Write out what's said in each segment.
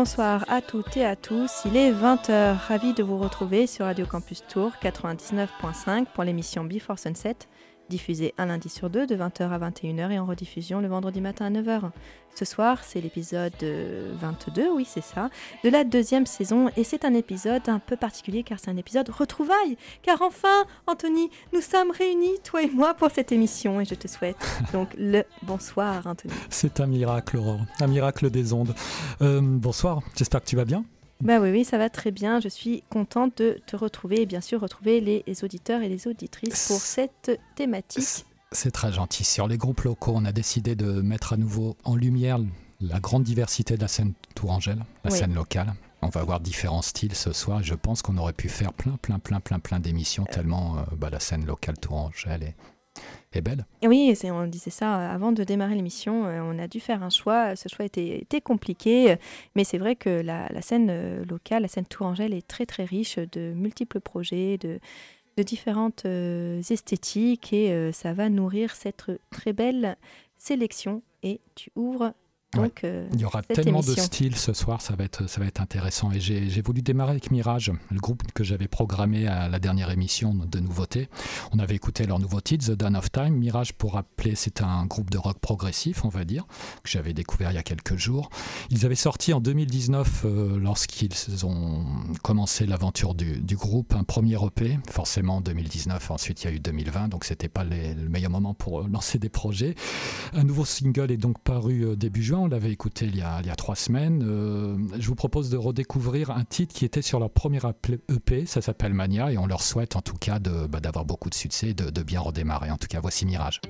Bonsoir à toutes et à tous, il est 20h, ravi de vous retrouver sur Radio Campus Tour 99.5 pour l'émission Before Sunset diffusé un lundi sur deux de 20h à 21h et en rediffusion le vendredi matin à 9h. Ce soir, c'est l'épisode 22, oui c'est ça, de la deuxième saison et c'est un épisode un peu particulier car c'est un épisode retrouvailles. Car enfin, Anthony, nous sommes réunis, toi et moi, pour cette émission et je te souhaite donc le bonsoir Anthony. C'est un miracle Aurore, un miracle des ondes. Euh, bonsoir, j'espère que tu vas bien. Bah oui, oui, ça va très bien. Je suis contente de te retrouver et bien sûr retrouver les, auditeurs et les auditrices pour cette thématique. C'est très gentil. Sur les groupes locaux, on a décidé de mettre à nouveau en lumière la grande diversité de la scène Tourangelle, la scène locale. On va avoir différents styles ce soir. Je pense qu'on aurait pu faire plein, plein, plein, plein, plein d'émissions euh. tellement euh, bah, la scène locale Tourangelle est est belle. Oui, on disait ça avant de démarrer l'émission. Euh, on a dû faire un choix. Ce choix était, compliqué, mais c'est vrai que la, scène euh, locale, la scène Tourangelle est très très riche de multiples projets, de, différentes euh, esthétiques et ça va nourrir cette très belle sélection. Et tu ouvres donc, euh, Il y aura tellement de styles ce soir, ça va être, ça va être intéressant. Et j'ai voulu démarrer avec Mirage, le groupe que j'avais programmé à la dernière émission de nouveautés. On avait écouté leur nouveau titre, The Dawn of Time. Mirage, pour rappeler, c'est un groupe de rock progressif, on va dire, que j'avais découvert il y a quelques jours. Ils avaient sorti en 2019, euh, lorsqu'ils ont commencé l'aventure du, groupe, un premier EP, forcément en 2019. Ensuite, il y a eu 2020, donc c'était pas le meilleur moment pour euh, lancer des projets. Un nouveau single est donc paru début juin on l'avait écouté il y, a, trois semaines. Euh, je vous propose de redécouvrir un titre qui était sur leur premier EP, ça s'appelle Mania, et on leur souhaite en tout cas bah, d'avoir beaucoup de succès, de bien redémarrer. En tout cas, voici Mirage.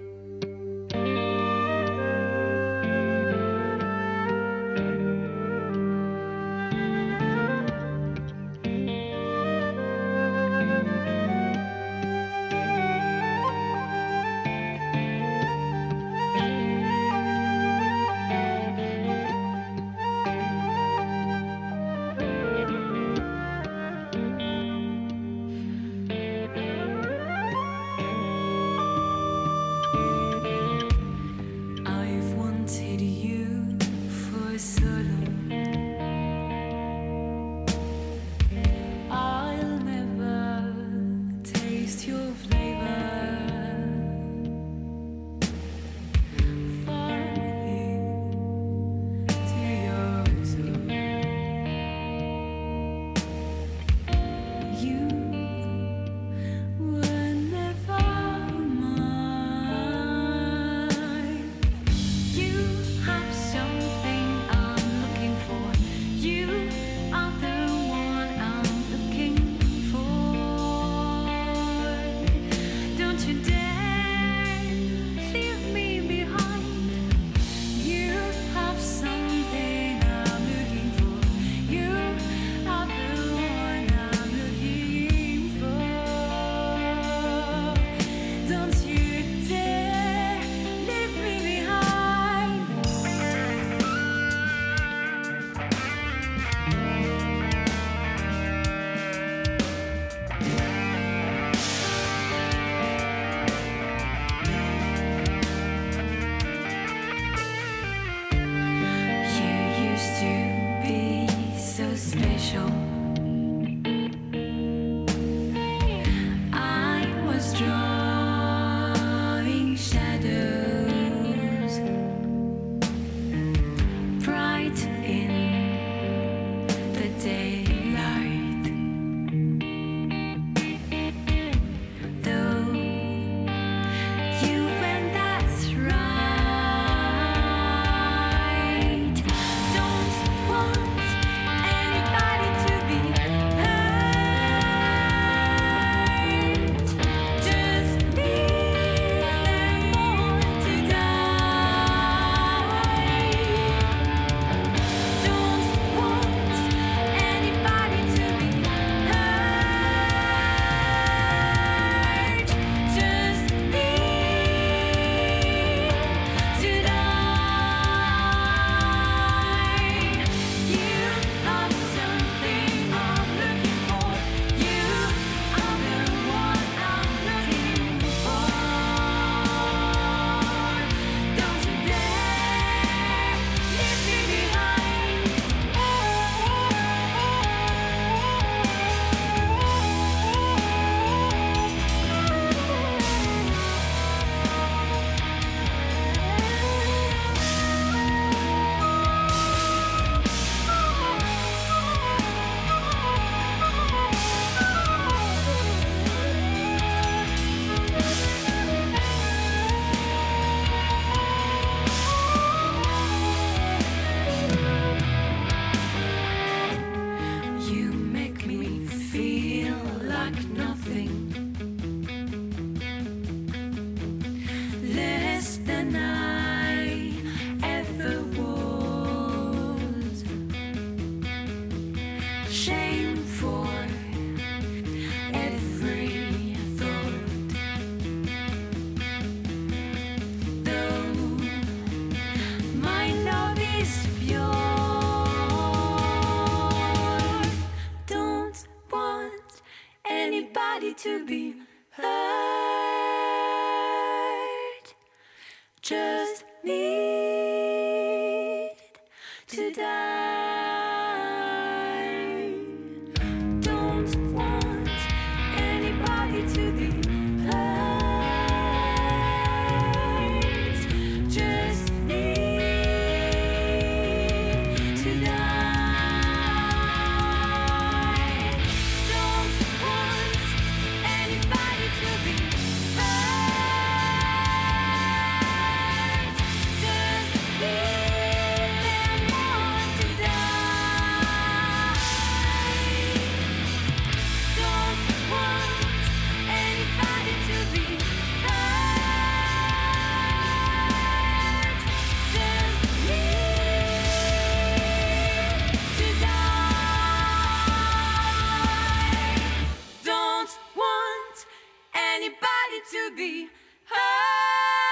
decided to be high.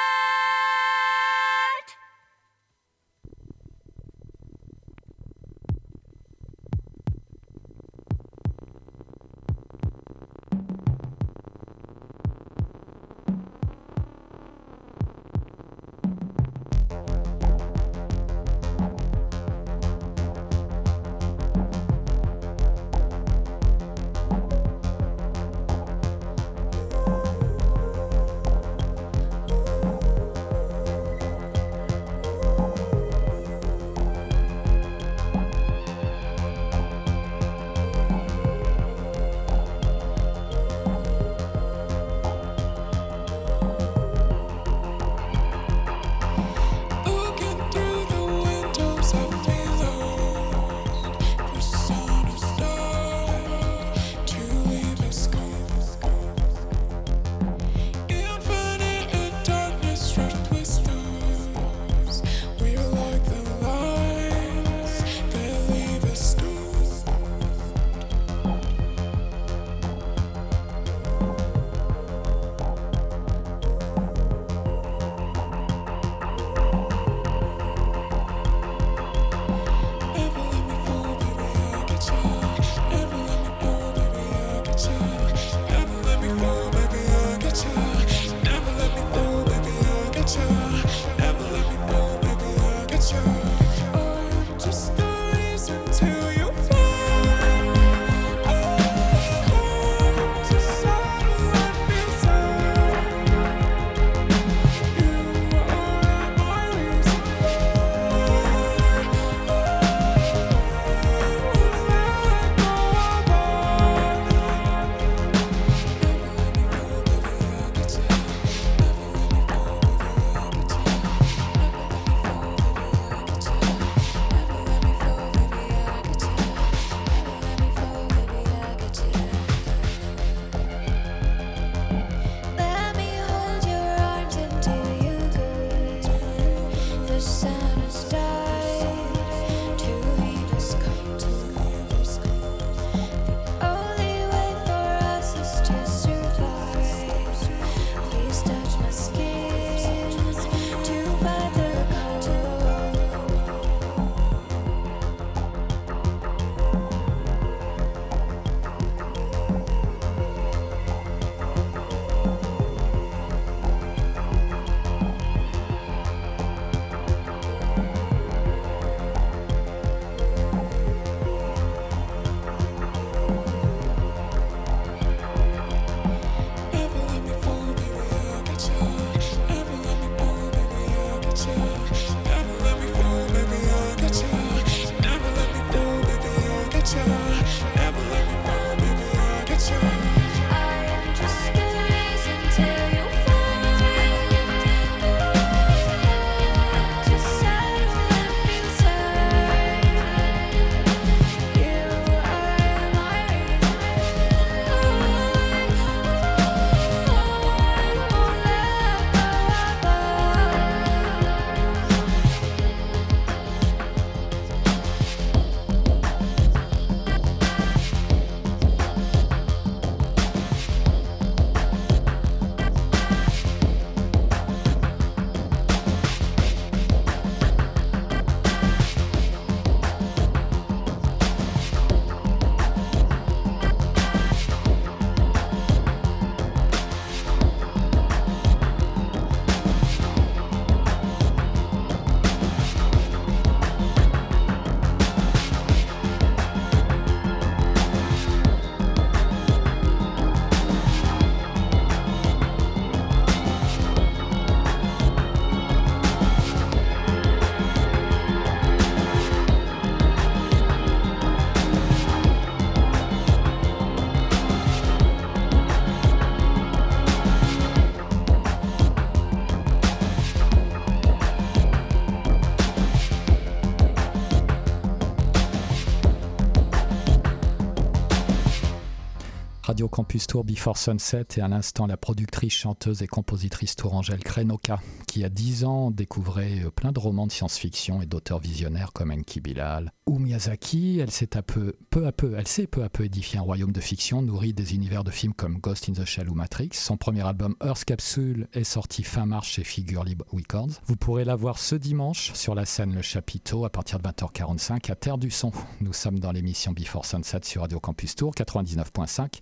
Campus Tour Before Sunset et à l'instant la productrice, chanteuse et compositrice tourangelle Krenoka, qui a 10 ans découvrait euh, plein de romans de science-fiction et d'auteurs visionnaires comme Enki Bilal ou Miyazaki. Elle s'est peu, peu à peu, elle s'est peu à peu édifiée un royaume de fiction nourri des univers de films comme Ghost in the Shell ou Matrix. Son premier album Earth Capsule est sorti fin mars chez Figure Libre Records. Vous pourrez la voir ce dimanche sur la scène Le Chapiteau à partir de 20h45 à Terre du Son. Nous sommes dans l'émission Before Sunset sur Radio Campus Tour 99.5.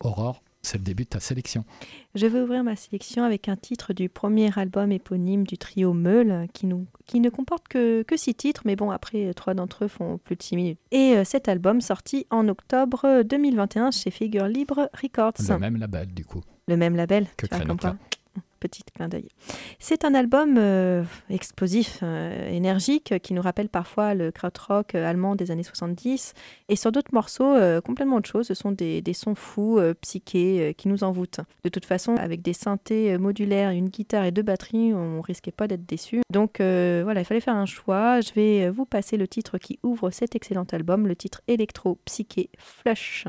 Aurore, c'est le début de ta sélection. Je vais ouvrir ma sélection avec un titre du premier album éponyme du trio Meul, qui, nous, qui ne comporte que, que six titres, mais bon, après, trois d'entre eux font plus de six minutes. Et euh, cet album sorti en octobre 2021 chez Figure Libre Records. Le même label, du coup. Le même label que petit clin d'œil. C'est un album euh, explosif, euh, énergique, qui nous rappelle parfois le krautrock euh, allemand des années 70. Et sur d'autres morceaux, complètement autre chose. Ce sont des, sons fous, psychés, qui nous envoûtent. De toute façon, avec des synthés modulaires, une guitare et deux batteries, on risquait pas d'être déçu. Donc voilà, il fallait faire un choix. Je vais vous passer le titre qui ouvre cet excellent album, le titre électro-psyché Flush.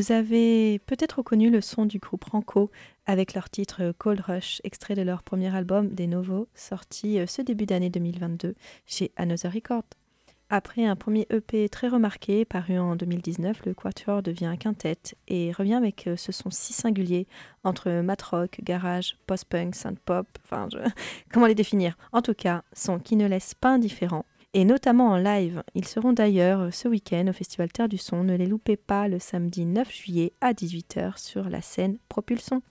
Vous avez peut-être reconnu le son du groupe Ranco avec leur titre Cold Rush, extrait de leur premier album Des Novos, sorti euh, ce début d'année 2022 chez Another Record. Après un premier EP très remarqué paru en 2019, le Quatuor devient un quintet et revient avec euh, ce son si singulier entre mat rock, garage, post-punk, synth-pop, enfin comment les définir? En tout cas, son qui ne laisse pas indifférent et notamment en live. Ils seront d'ailleurs euh, ce week-end au Festival Terre du Son. Ne les loupez pas le samedi 9 juillet à 18h sur la scène Propulson.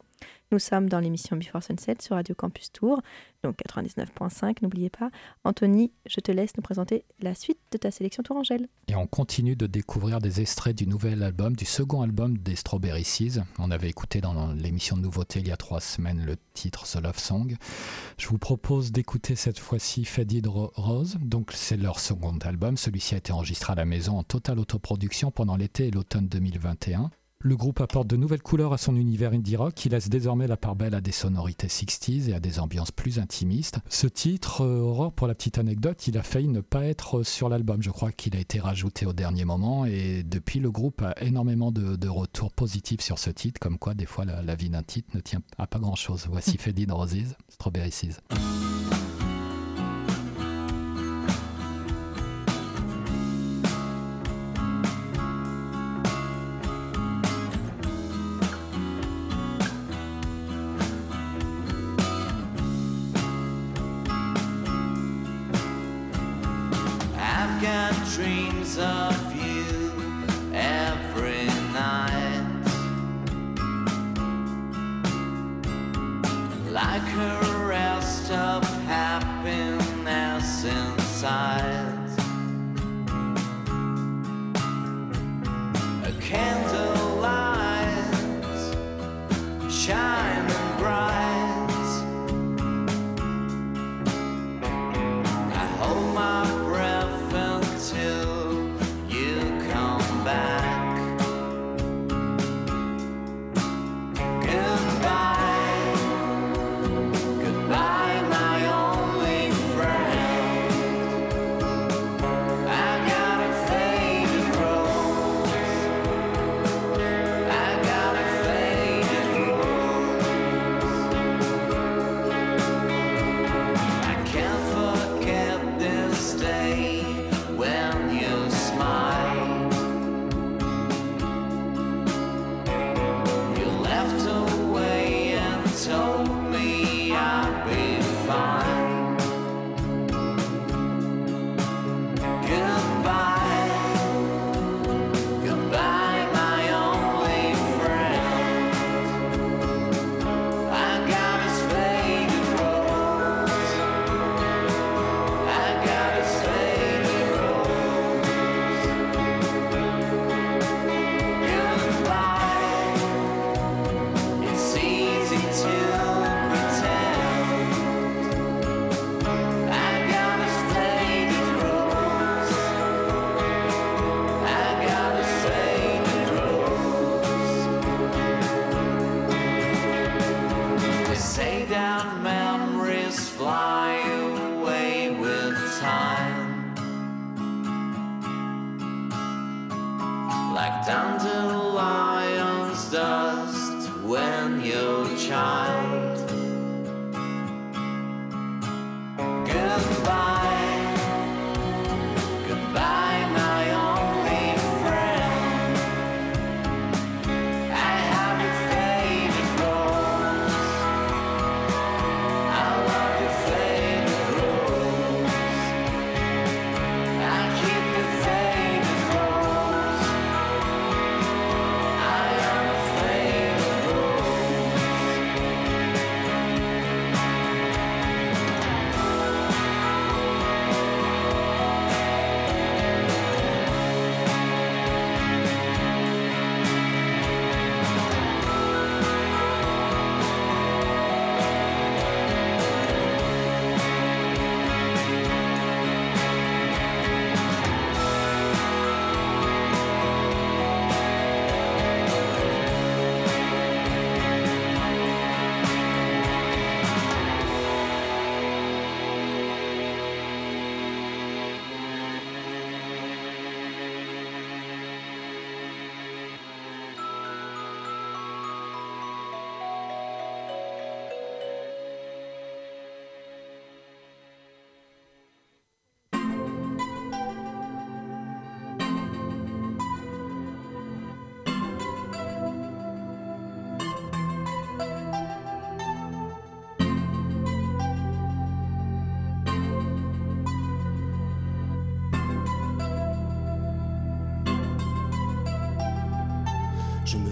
Nous sommes dans l'émission Before Sunset sur Radio Campus Tour, donc 99.5, n'oubliez pas. Anthony, je te laisse nous présenter la suite de ta sélection Tourangelle. Et on continue de découvrir des extraits du nouvel album, du second album des Strawberry Seas. On avait écouté dans l'émission de nouveauté il y a trois semaines le titre The Love Song. Je vous propose d'écouter cette fois-ci Fadid Rose. Donc c'est leur second album. Celui-ci a été enregistré à la maison en totale autoproduction pendant l'été et l'automne 2021. Le groupe apporte de nouvelles couleurs à son univers indie rock qui laisse désormais la part belle à des sonorités 60s et à des ambiances plus intimistes. Ce titre, euh, Aurore, pour la petite anecdote, il a failli ne pas être sur l'album. Je crois qu'il a été rajouté au dernier moment et depuis, le groupe a énormément de, retours positifs sur ce titre, comme quoi des fois la, vie d'un titre ne tient à pas grand-chose. Voici Faded Roses, Strawberry Seas.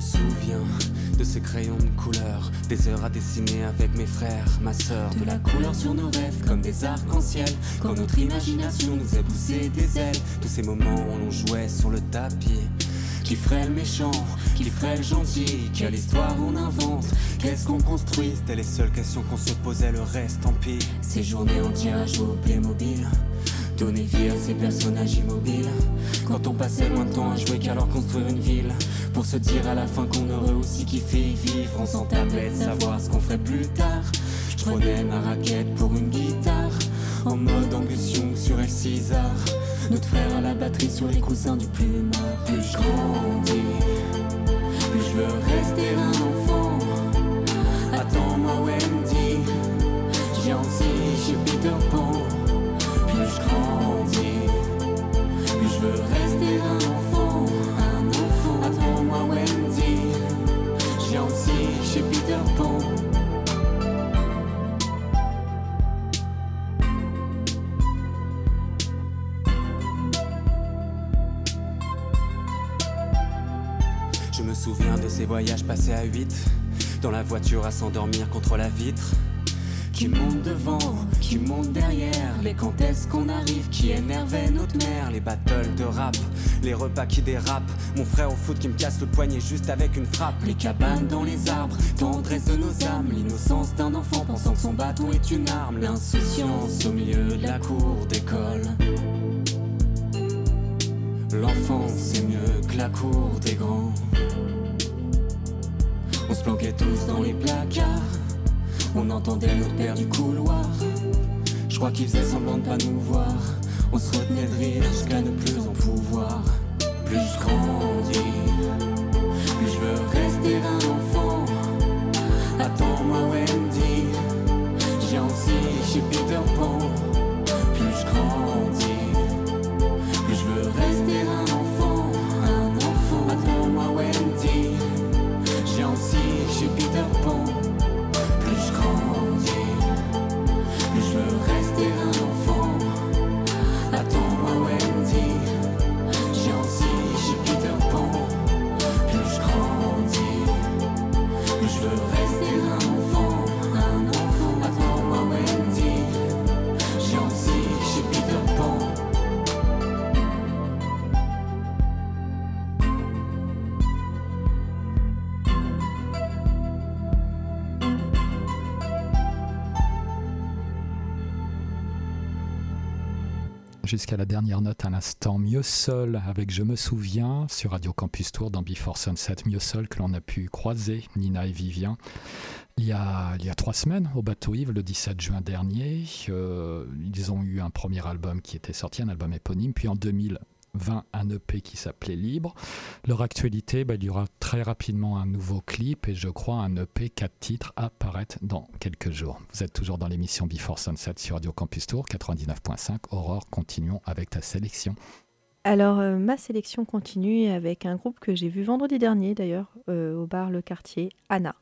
Souviens de ces crayons de couleur, des heures à dessiner avec mes frères, ma soeur, de la couleur sur nos rêves comme des arcs-en-ciel, quand notre imagination nous a poussé des ailes, tous ces moments où l'on jouait sur le tapis. Qui ferait le méchant Qui ferait le gentil Quelle histoire on invente Qu'est-ce qu'on construit? C'était les seules questions qu'on se posait, le reste tant pis. Ces journées à jouer au Playmobil. Donner vie à ces personnages immobiles. Quand on passait loin de temps à jouer qu'alors construire une ville. Pour se dire à la fin qu'on aurait aussi kiffé vivre. On s'en tapait de savoir ce qu'on ferait plus tard. Je prenais ma raquette pour une guitare. En mode ambition sur El César. Notre frère à la batterie sur les coussins du plumard. Plus je grandis, plus je veux rester un enfant. Attends-moi Wendy, j'ai aussi chez Peter Pan. Je me souviens de ces voyages passés à 8 Dans la voiture à s'endormir contre la vitre Qui monte devant, qui monte derrière. Les quand est-ce qu'on arrive, qui énervait notre mère Les battles de rap, les repas qui dérapent. Mon frère au foot qui me casse le poignet juste avec une frappe. Les cabanes dans les arbres, tendresse de nos âmes. L'innocence d'un enfant pensant que son bâton est une arme. L'insouciance au milieu de la cour d'école. L'enfance c'est mieux que la cour des grands. On se planquait tous dans les placards. On entendait notre père du couloir. Je crois qu'il faisait semblant de pas nous voir. On se retenait de rire jusqu'à ne plus en pouvoir. Plus je grandis, plus je veux rester un Jusqu'à la dernière note à l'instant, Mieux Seul avec Je me souviens sur Radio Campus Tour dans Before Sunset. Mieux Seul que l'on a pu croiser, Nina et Vivien, il y a, trois semaines au Bateau Yves, le 17 juin dernier. Euh, ils ont eu un premier album qui était sorti, un album éponyme, puis en 2020 un EP qui s'appelait Libre. Leur actualité, bah, il y aura très rapidement un nouveau clip et je crois un EP 4 titres à paraître dans quelques jours. Vous êtes toujours dans l'émission Before Sunset sur Radio Campus Tour 99.5. Aurore, continuons avec ta sélection. Alors, euh, ma sélection continue avec un groupe que j'ai vu vendredi dernier d'ailleurs euh, au bar Le Quartier, Anna.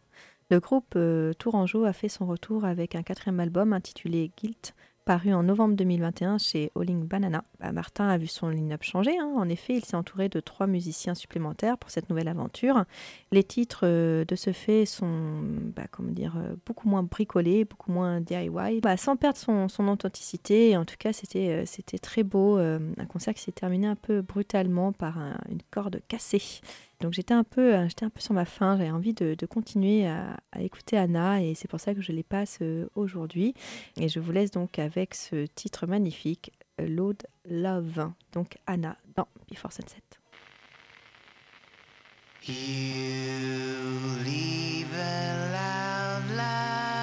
Le groupe euh, Tourangeau a fait son retour avec un quatrième album intitulé Guilt, paru en novembre 2021 chez Alling Banana. Bah, Martin a vu son line-up changer. hein. En effet, il s'est entouré de trois musiciens supplémentaires pour cette nouvelle aventure. Les titres euh, de ce fait sont bah, comment dire, euh, beaucoup moins bricolés, beaucoup moins DIY, bah, sans perdre son, authenticité. En tout cas, c'était euh, très beau. un concert qui s'est terminé un peu brutalement par un- une corde cassée. Donc j'étais un peu, euh, un peu sur ma faim. J'avais envie de, continuer à, écouter Anna et c'est pour ça que je les passe euh, aujourd'hui. Et je vous laisse donc avec ce titre magnifique, euh, Load Love. Donc Anna dans Before Sunset. You a.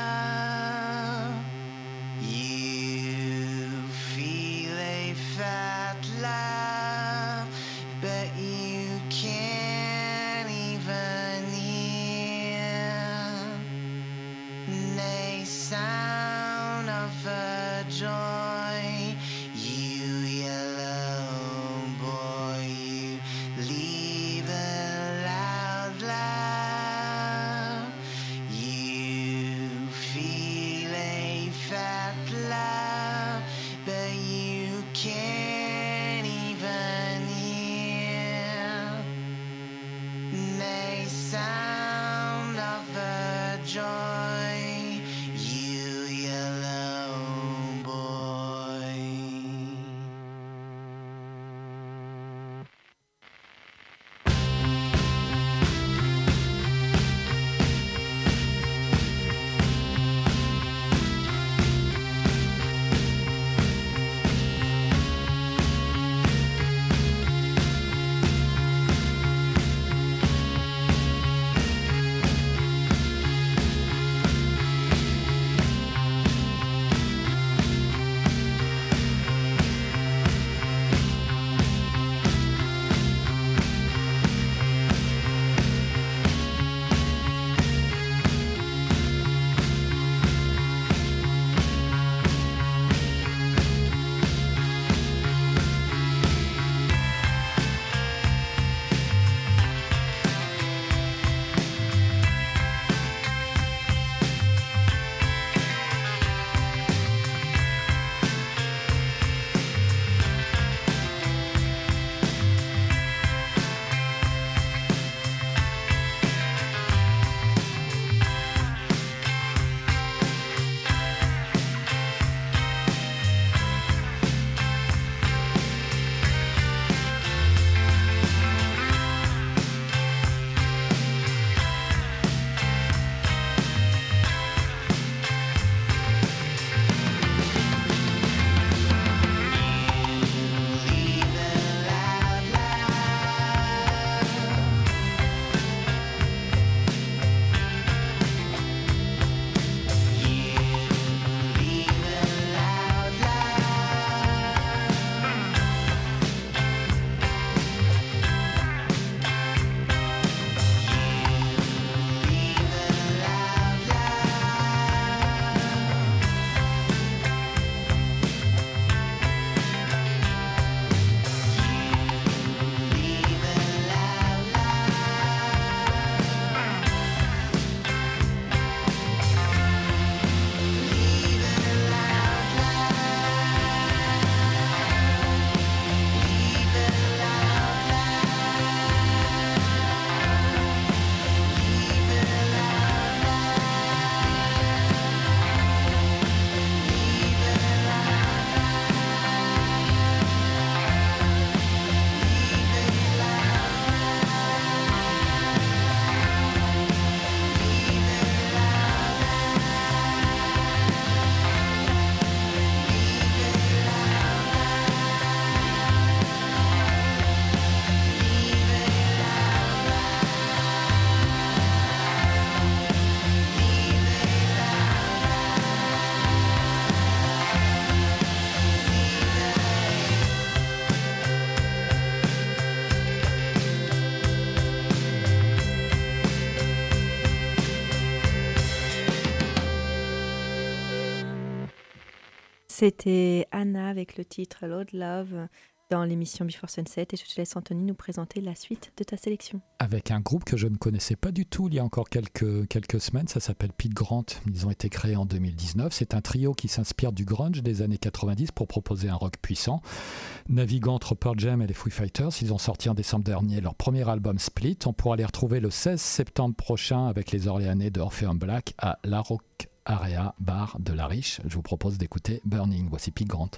C'était Anna avec le titre Lord Love dans l'émission Before Sunset. Et je te laisse Anthony nous présenter la suite de ta sélection. Avec un groupe que je ne connaissais pas du tout il y a encore quelques, quelques semaines, ça s'appelle Pete Grant, ils ont été créés en 2019, c'est un trio qui s'inspire du grunge des années 90 pour proposer un rock puissant. Naviguant entre Pearl Jam et les Free Fighters, ils ont sorti en décembre dernier leur premier album Split, on pourra les retrouver le 16 septembre prochain avec les Orléanais de Orpheum Black à La Rock Area Bar de La Riche. Je vous propose d'écouter Burning, voici Pete Grant.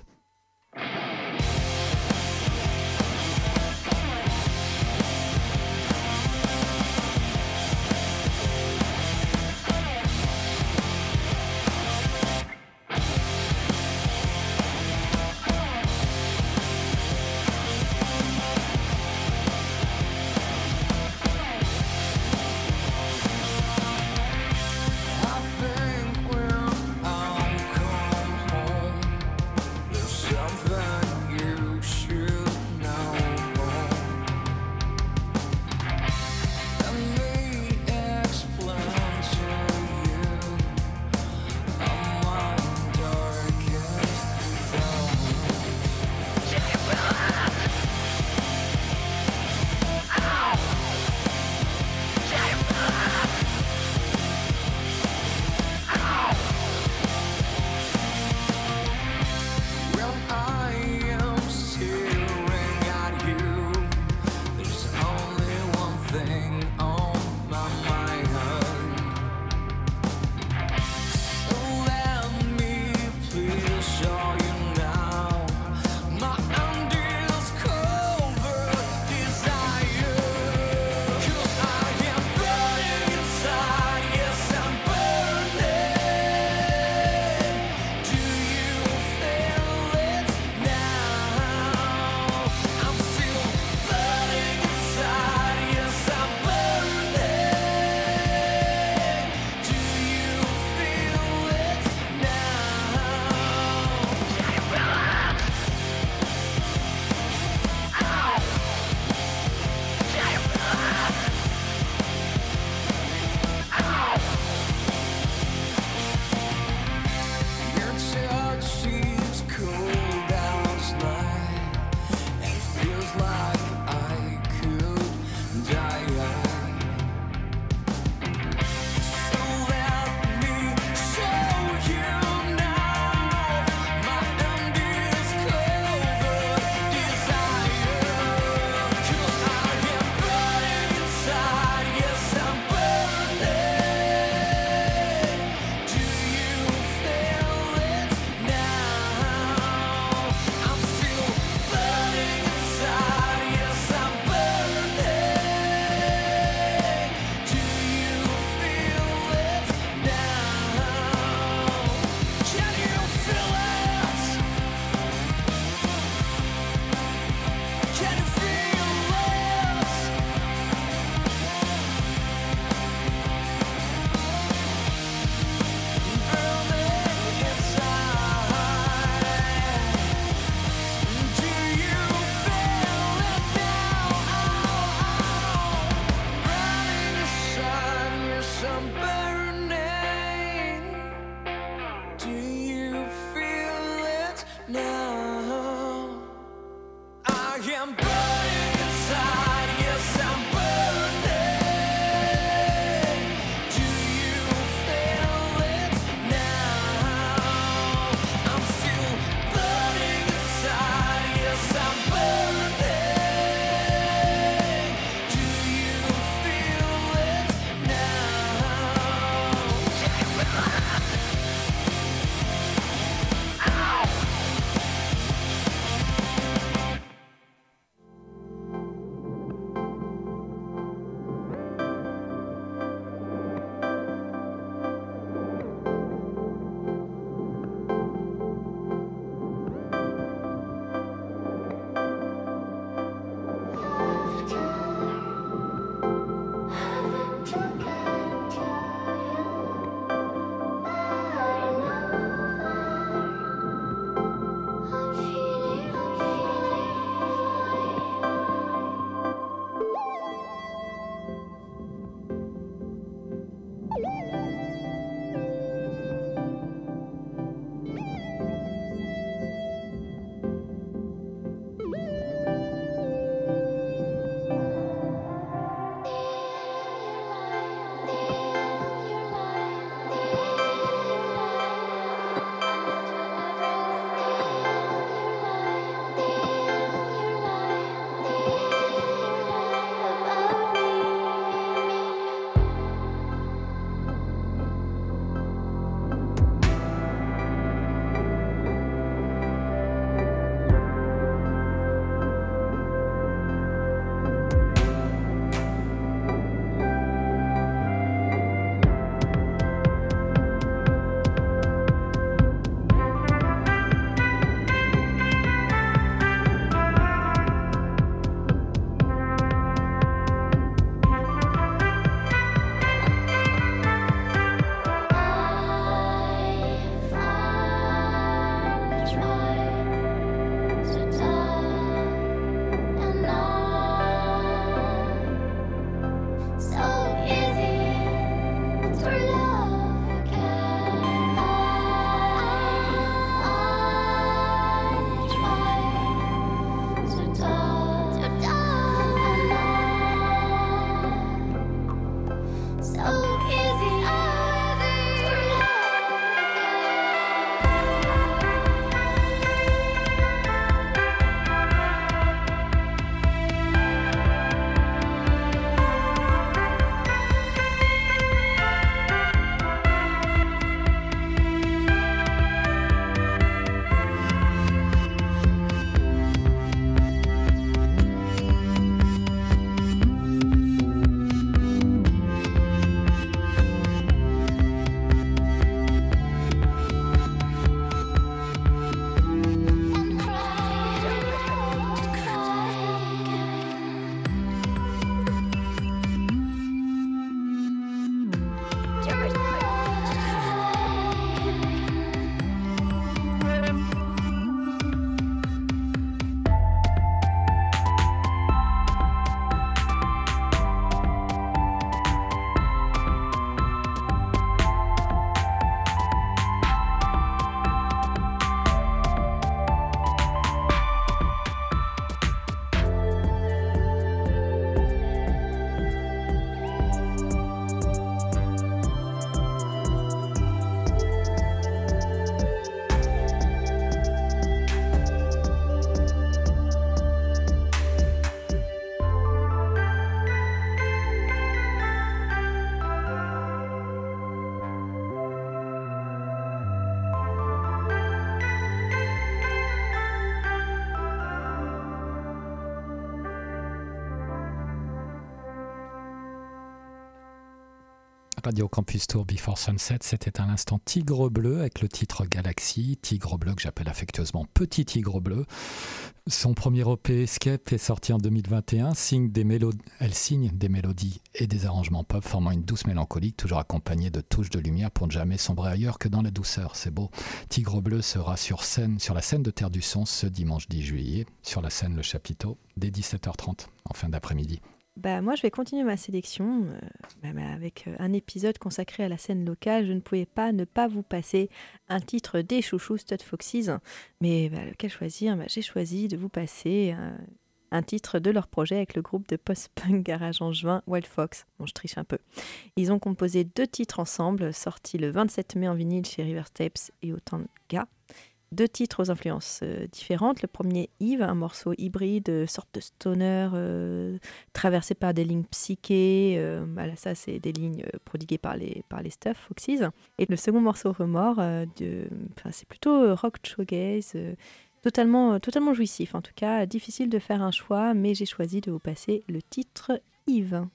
Radio Campus Tour Before Sunset, c'était un instant Tigre Bleu avec le titre Galaxy, Tigre Bleu que j'appelle affectueusement Petit Tigre Bleu. Son premier EP Escape est sorti en 2021, signe des elle signe des mélodies et des arrangements pop formant une douce mélancolique, toujours accompagnée de touches de lumière pour ne jamais sombrer ailleurs que dans la douceur. C'est beau. Tigre Bleu sera sur scène, sur la scène de Terre du Son ce dimanche 10 juillet, sur la scène Le Chapiteau, dès 17h30 en fin d'après-midi. Bah, moi, je vais continuer ma sélection euh, bah, bah, avec euh, un épisode consacré à la scène locale. Je ne pouvais pas ne pas vous passer un titre des chouchous Stud Foxes. Mais bah, lequel choisir? J'ai choisi de vous passer euh, un titre de leur projet avec le groupe de post-punk garage en juin, Wild Fox. Bon, je triche un peu. Ils ont composé deux titres ensemble, sortis le 27 mai en vinyle chez River Tapes et Autant de gars deux titres aux influences euh, différentes. Le premier, Yves, un morceau hybride, euh, sorte de stoner, euh, traversé par des lignes psychées. voilà, ça, c'est des lignes prodiguées par les, par Stuff Foxes. Et le second morceau, Remords, c'est plutôt rock shoegaze. Totalement, totalement jouissif, en tout cas difficile de faire un choix, mais j'ai choisi de vous passer le titre Yves.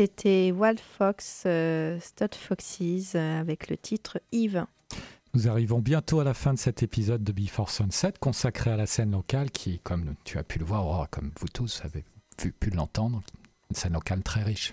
C'était Wild Fox, euh, Stud Foxes, euh, avec le titre Yves. Nous arrivons bientôt à la fin de cet épisode de Before Sunset consacré à la scène locale qui, comme tu as pu le voir, comme vous tous avez pu l'entendre, une scène locale très riche.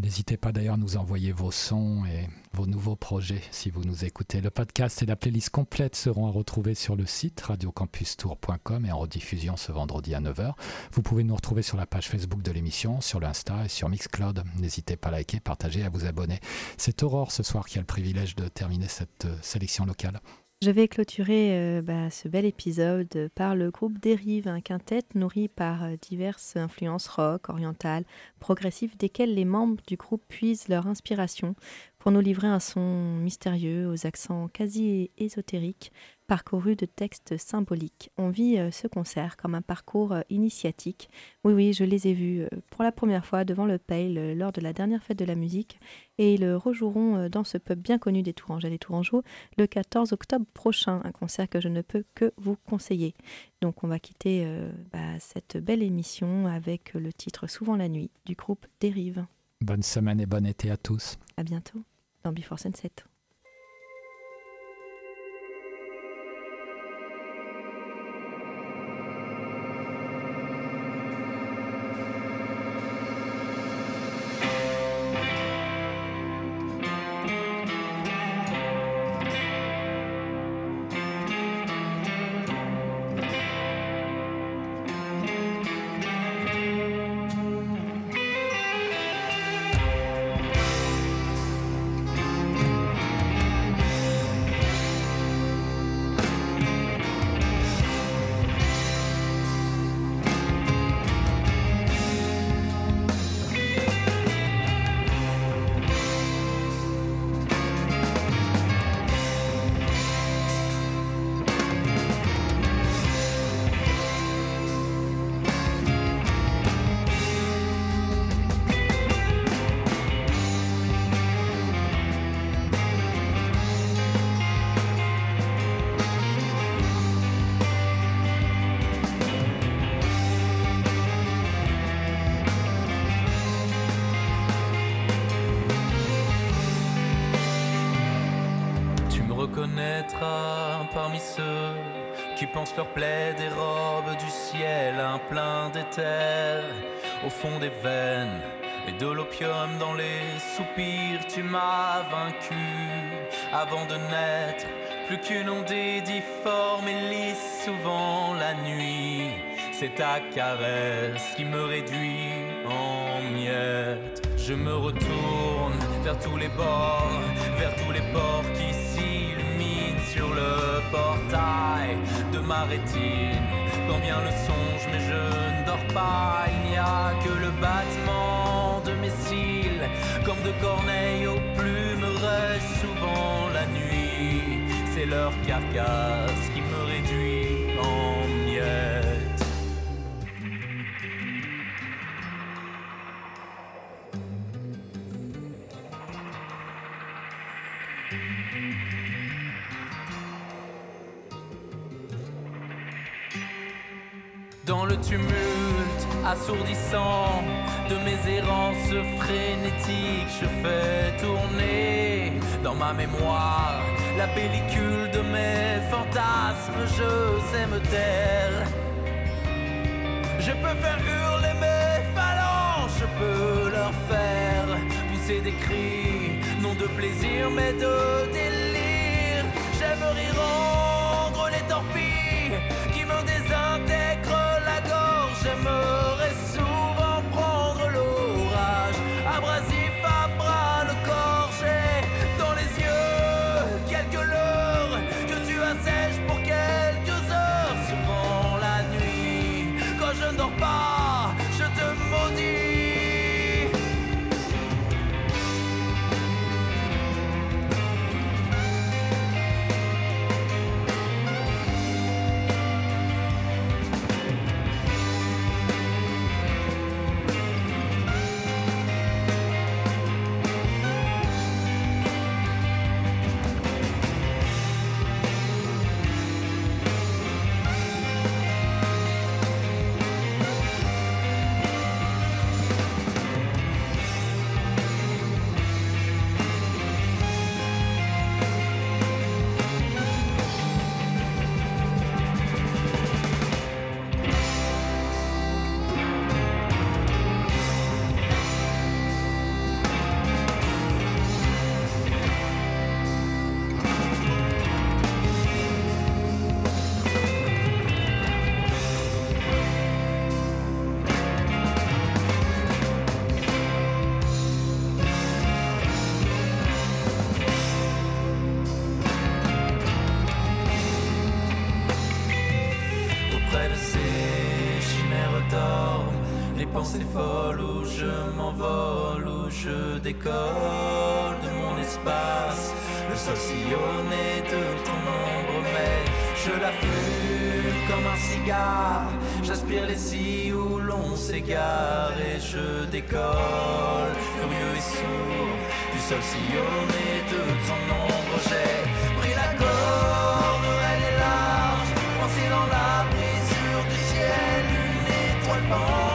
N'hésitez pas d'ailleurs à nous envoyer vos sons et vos nouveaux projets si vous nous écoutez. Le podcast et la playlist complète seront à retrouver sur le site radiocampustour.com et en rediffusion ce vendredi à 9h. Vous pouvez nous retrouver sur la page Facebook de l'émission, sur l'Insta et sur Mixcloud. N'hésitez pas à liker, partager et à vous abonner. C'est Aurore ce soir qui a le privilège de terminer cette euh, sélection locale. Je vais clôturer euh, bah, ce bel épisode par le groupe Dérive, un quintet nourri par euh, diverses influences rock, orientales, progressives, desquelles les membres du groupe puisent leur inspiration pour nous livrer un son mystérieux aux accents quasi ésotériques, parcouru de textes symboliques. On vit euh, ce concert comme un parcours euh, initiatique. Oui, oui, je les ai vus euh, pour la première fois devant le Pale lors de la dernière fête de la musique et ils rejoueront dans ce pub bien connu des Tourangeaux des Tourangeaux le 14 octobre prochain, un concert que je ne peux que vous conseiller. Donc on va quitter bah, cette belle émission avec le titre Souvent la nuit du groupe Dérive. Bonne semaine et bon été à tous. À bientôt dans Before Sunset. Qui pensent leur plaie des robes du ciel, un plein d'éther au fond des veines et de l'opium dans les soupirs. Tu m'as vaincu avant de naître, plus qu'une ondée difforme et lisse souvent la nuit. C'est ta caresse qui me réduit en miettes. Je me retourne vers tous les bords, vers tous les ports qui ma rétine. Quand le songe, mais je ne dors pas. Il n'y a que le battement de mes cils, comme de corneilles aux plumes, reste souvent la nuit. C'est leur carcasse Dans le tumulte assourdissant de mes errances frénétiques, je fais tourner dans ma mémoire la pellicule de mes fantasmes. Je sais me taire. Je peux faire hurler mes phalanges, je peux leur faire pousser des cris, non de plaisir mais de délire. J'aimerais rendre les torpilles folle où je m'envole, où je décolle de mon espace. Le sol sillonné de ton ombre, mais je la fume comme un cigare. J'aspire les scies où l'on s'égare et je décolle, furieux et sourd. Du sol sillonné de ton ombre, j'ai pris la corde, elle est large, coincée dans la brisure du ciel, une étoile blanche.